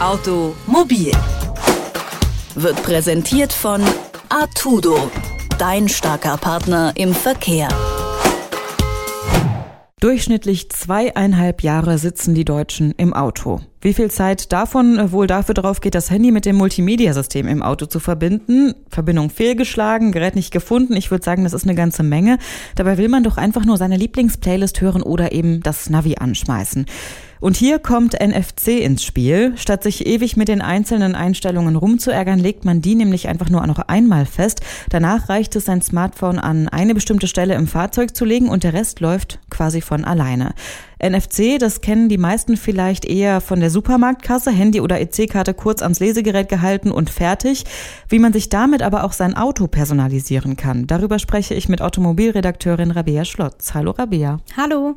Automobil wird präsentiert von Artudo, dein starker Partner im Verkehr. Durchschnittlich zweieinhalb Jahre sitzen die Deutschen im Auto. Wie viel Zeit davon wohl dafür drauf geht, das Handy mit dem Multimedia-System im Auto zu verbinden? Verbindung fehlgeschlagen, Gerät nicht gefunden. Ich würde sagen, das ist eine ganze Menge. Dabei will man doch einfach nur seine Lieblingsplaylist hören oder eben das Navi anschmeißen. Und hier kommt NFC ins Spiel. Statt sich ewig mit den einzelnen Einstellungen rumzuärgern, legt man die nämlich einfach nur noch einmal fest. Danach reicht es, sein Smartphone an eine bestimmte Stelle im Fahrzeug zu legen und der Rest läuft quasi von alleine. NFC, das kennen die meisten vielleicht eher von der Supermarktkasse, Handy oder EC-Karte kurz ans Lesegerät gehalten und fertig. Wie man sich damit aber auch sein Auto personalisieren kann, darüber spreche ich mit Automobilredakteurin Rabea Schlotz. Hallo Rabea. Hallo.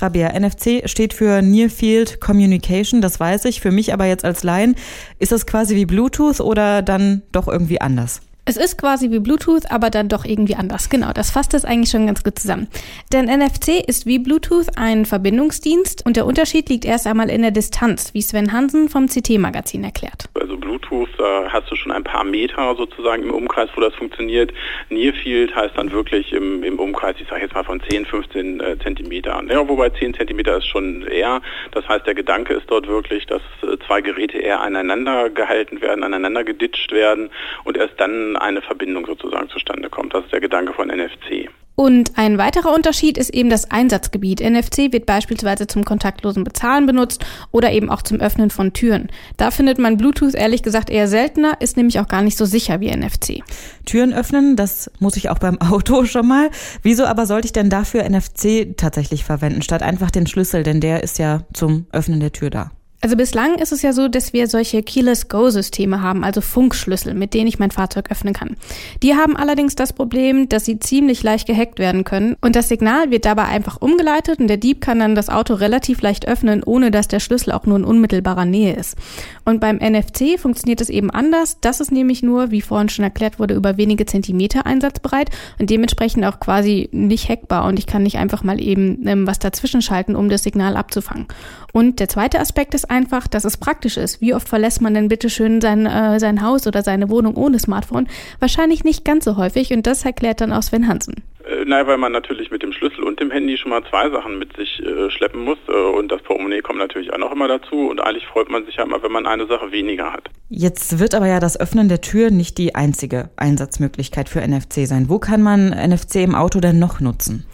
Rabea, NFC steht für Near Field Communication, das weiß ich. Für mich aber jetzt als Laien, ist das quasi wie Bluetooth oder dann doch irgendwie anders? Es ist quasi wie Bluetooth, aber dann doch irgendwie anders. Genau, das fasst es eigentlich schon ganz gut zusammen. Denn NFC ist wie Bluetooth ein Verbindungsdienst und der Unterschied liegt erst einmal in der Distanz, wie Sven Hansen vom CT-Magazin erklärt. Also Bluetooth, da hast du schon ein paar Meter sozusagen im Umkreis, wo das funktioniert. Near Field heißt dann wirklich im, im Umkreis, ich sage jetzt mal von 10, 15 äh, Zentimeter. Ja, wobei 10 Zentimeter ist schon eher. Das heißt, der Gedanke ist dort wirklich, dass äh, zwei Geräte eher aneinander gehalten werden, aneinander geditscht werden und erst dann eine Verbindung sozusagen zustande kommt. Das ist der Gedanke von NFC. Und ein weiterer Unterschied ist eben das Einsatzgebiet. NFC wird beispielsweise zum kontaktlosen Bezahlen benutzt oder eben auch zum Öffnen von Türen. Da findet man Bluetooth ehrlich gesagt eher seltener, ist nämlich auch gar nicht so sicher wie NFC. Türen öffnen, das muss ich auch beim Auto schon mal. Wieso aber sollte ich denn dafür NFC tatsächlich verwenden, statt einfach den Schlüssel, denn der ist ja zum Öffnen der Tür da? Also bislang ist es ja so, dass wir solche Keyless Go Systeme haben, also Funkschlüssel, mit denen ich mein Fahrzeug öffnen kann. Die haben allerdings das Problem, dass sie ziemlich leicht gehackt werden können und das Signal wird dabei einfach umgeleitet und der Dieb kann dann das Auto relativ leicht öffnen, ohne dass der Schlüssel auch nur in unmittelbarer Nähe ist. Und beim NFC funktioniert es eben anders. Das ist nämlich nur, wie vorhin schon erklärt wurde, über wenige Zentimeter einsatzbereit und dementsprechend auch quasi nicht hackbar und ich kann nicht einfach mal eben ähm, was dazwischen schalten, um das Signal abzufangen. Und der zweite Aspekt ist einfach, dass es praktisch ist. Wie oft verlässt man denn bitte schön sein, äh, sein Haus oder seine Wohnung ohne Smartphone? Wahrscheinlich nicht ganz so häufig und das erklärt dann auch Sven Hansen. Äh, nein, weil man natürlich mit dem Schlüssel und dem Handy schon mal zwei Sachen mit sich äh, schleppen muss äh, und das Portemonnaie kommt natürlich auch noch immer dazu und eigentlich freut man sich ja immer, wenn man eine Sache weniger hat. Jetzt wird aber ja das Öffnen der Tür nicht die einzige Einsatzmöglichkeit für NFC sein. Wo kann man NFC im Auto denn noch nutzen?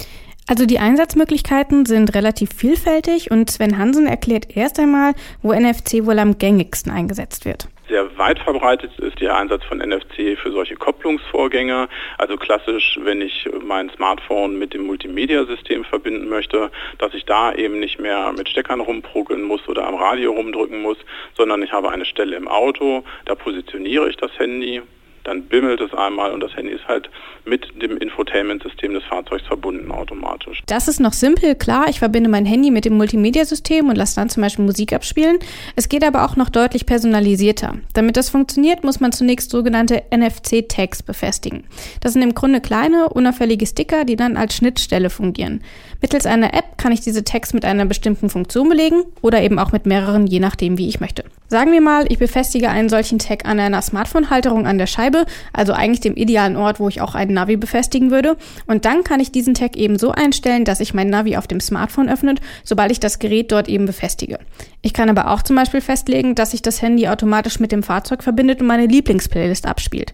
Also die Einsatzmöglichkeiten sind relativ vielfältig und Sven Hansen erklärt erst einmal, wo NFC wohl am gängigsten eingesetzt wird. Sehr weit verbreitet ist der Einsatz von NFC für solche Kopplungsvorgänge. Also klassisch, wenn ich mein Smartphone mit dem Multimedia-System verbinden möchte, dass ich da eben nicht mehr mit Steckern rumprügeln muss oder am Radio rumdrücken muss, sondern ich habe eine Stelle im Auto, da positioniere ich das Handy, dann bimmelt es einmal und das Handy ist halt mit dem Infotainment-System des Fahrzeugs verbunden automatisch. Das ist noch simpel, klar. Ich verbinde mein Handy mit dem Multimedia-System und lasse dann zum Beispiel Musik abspielen. Es geht aber auch noch deutlich personalisierter. Damit das funktioniert, muss man zunächst sogenannte NFC-Tags befestigen. Das sind im Grunde kleine, unauffällige Sticker, die dann als Schnittstelle fungieren. Mittels einer App kann ich diese Tags mit einer bestimmten Funktion belegen oder eben auch mit mehreren, je nachdem, wie ich möchte. Sagen wir mal, ich befestige einen solchen Tag an einer Smartphone-Halterung an der Scheibe, also eigentlich dem idealen Ort, wo ich auch einen Navi befestigen würde. Und dann kann ich diesen Tag eben so einstellen, dass sich mein Navi auf dem Smartphone öffnet, sobald ich das Gerät dort eben befestige. Ich kann aber auch zum Beispiel festlegen, dass sich das Handy automatisch mit dem Fahrzeug verbindet und meine Lieblingsplaylist abspielt.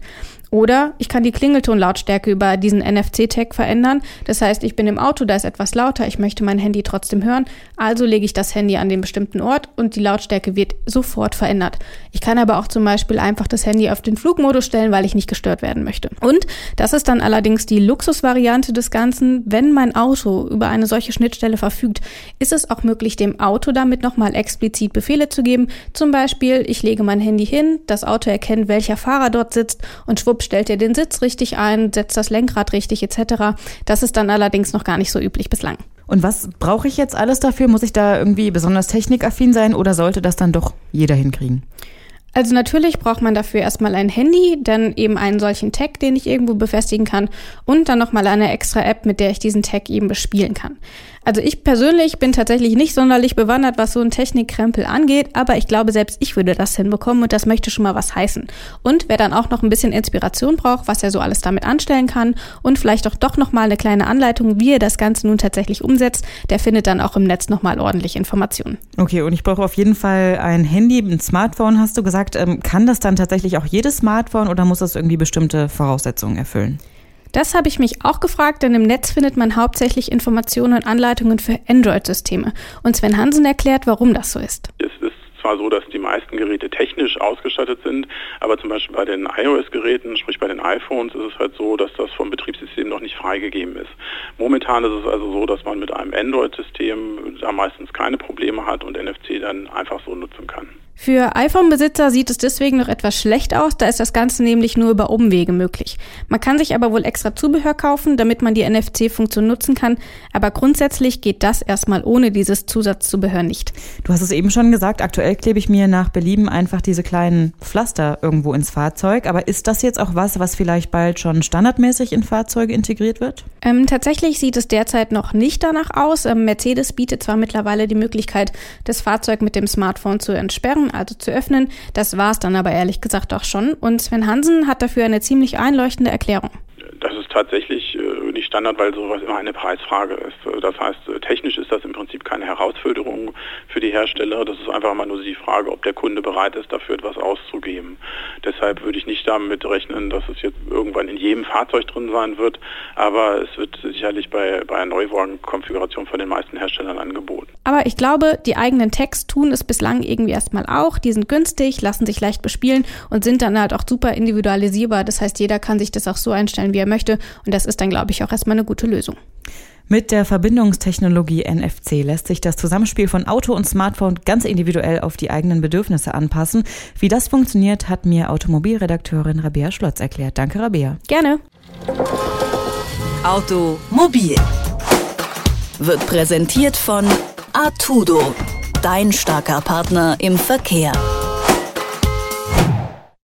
Oder ich kann die Klingeltonlautstärke über diesen NFC-Tag verändern. Das heißt, ich bin im Auto, da ist etwas lauter, ich möchte mein Handy trotzdem hören, also lege ich das Handy an den bestimmten Ort und die Lautstärke wird sofort verändert. Ich kann aber auch zum Beispiel einfach das Handy auf den Flugmodus stellen, weil ich nicht gestört werden möchte. Und das ist dann allerdings die Luxusvariante des Ganzen. Wenn mein Auto über eine solche Schnittstelle verfügt, ist es auch möglich, dem Auto damit nochmal explizit Befehle zu geben. Zum Beispiel, ich lege mein Handy hin, das Auto erkennt, welcher Fahrer dort sitzt und schwupp stellt ihr den Sitz richtig ein, setzt das Lenkrad richtig etc. Das ist dann allerdings noch gar nicht so üblich bislang. Und was brauche ich jetzt alles dafür? Muss ich da irgendwie besonders technikaffin sein oder sollte das dann doch jeder hinkriegen? Also natürlich braucht man dafür erstmal ein Handy, dann eben einen solchen Tag, den ich irgendwo befestigen kann und dann nochmal eine extra App, mit der ich diesen Tag eben bespielen kann. Also ich persönlich bin tatsächlich nicht sonderlich bewandert, was so ein Technikkrempel angeht, aber ich glaube, selbst ich würde das hinbekommen und das möchte schon mal was heißen. Und wer dann auch noch ein bisschen Inspiration braucht, was er so alles damit anstellen kann und vielleicht auch doch noch mal eine kleine Anleitung, wie er das Ganze nun tatsächlich umsetzt, der findet dann auch im Netz noch mal ordentlich Informationen. Okay, und ich brauche auf jeden Fall ein Handy, ein Smartphone, hast du gesagt. Ähm, kann das dann tatsächlich auch jedes Smartphone oder muss das irgendwie bestimmte Voraussetzungen erfüllen? Das habe ich mich auch gefragt, denn im Netz findet man hauptsächlich Informationen und Anleitungen für Android-Systeme. Und Sven Hansen erklärt, warum das so ist. Es ist zwar so, dass meisten Geräte technisch ausgestattet sind, aber zum Beispiel bei den iOS-Geräten, sprich bei den iPhones, ist es halt so, dass das vom Betriebssystem noch nicht freigegeben ist. Momentan ist es also so, dass man mit einem Android-System da meistens keine Probleme hat und NFC dann einfach so nutzen kann. Für iPhone-Besitzer sieht es deswegen noch etwas schlecht aus, da ist das Ganze nämlich nur über Umwege möglich. Man kann sich aber wohl extra Zubehör kaufen, damit man die NFC-Funktion nutzen kann, aber grundsätzlich geht das erstmal ohne dieses Zusatzzubehör nicht. Du hast es eben schon gesagt, aktuell klebe ich mir nach Belieben einfach diese kleinen Pflaster irgendwo ins Fahrzeug, aber ist das jetzt auch was, was vielleicht bald schon standardmäßig in Fahrzeuge integriert wird? Ähm, tatsächlich sieht es derzeit noch nicht danach aus. Ähm, Mercedes bietet zwar mittlerweile die Möglichkeit, das Fahrzeug mit dem Smartphone zu entsperren, also zu öffnen. Das war es dann aber ehrlich gesagt auch schon. Und Sven Hansen hat dafür eine ziemlich einleuchtende Erklärung. Das ist tatsächlich äh, nicht Standard, weil sowas immer eine Preisfrage ist. Das heißt, technisch ist das im Prinzip keine Herausforderung für die Hersteller. Das ist einfach mal nur die Frage, ob der Kunde bereit ist, dafür etwas auszugeben. Deshalb würde ich nicht damit rechnen, dass es jetzt irgendwann in jedem Fahrzeug drin sein wird, aber es wird sicherlich bei, bei einer Neuwagenkonfiguration von den meisten Herstellern angeboten. Aber ich glaube, die eigenen Tags tun es bislang irgendwie erstmal auch. Die sind günstig, lassen sich leicht bespielen und sind dann halt auch super individualisierbar. Das heißt, jeder kann sich das auch so einstellen, wie er möchte. Und das ist dann, glaube ich, auch erstmal eine gute Lösung. Mit der Verbindungstechnologie NFC lässt sich das Zusammenspiel von Auto und Smartphone ganz individuell auf die eigenen Bedürfnisse anpassen. Wie das funktioniert, hat mir Automobilredakteurin Rabea Schlotz erklärt. Danke, Rabea. Gerne. Automobil wird präsentiert von Artudo, dein starker Partner im Verkehr.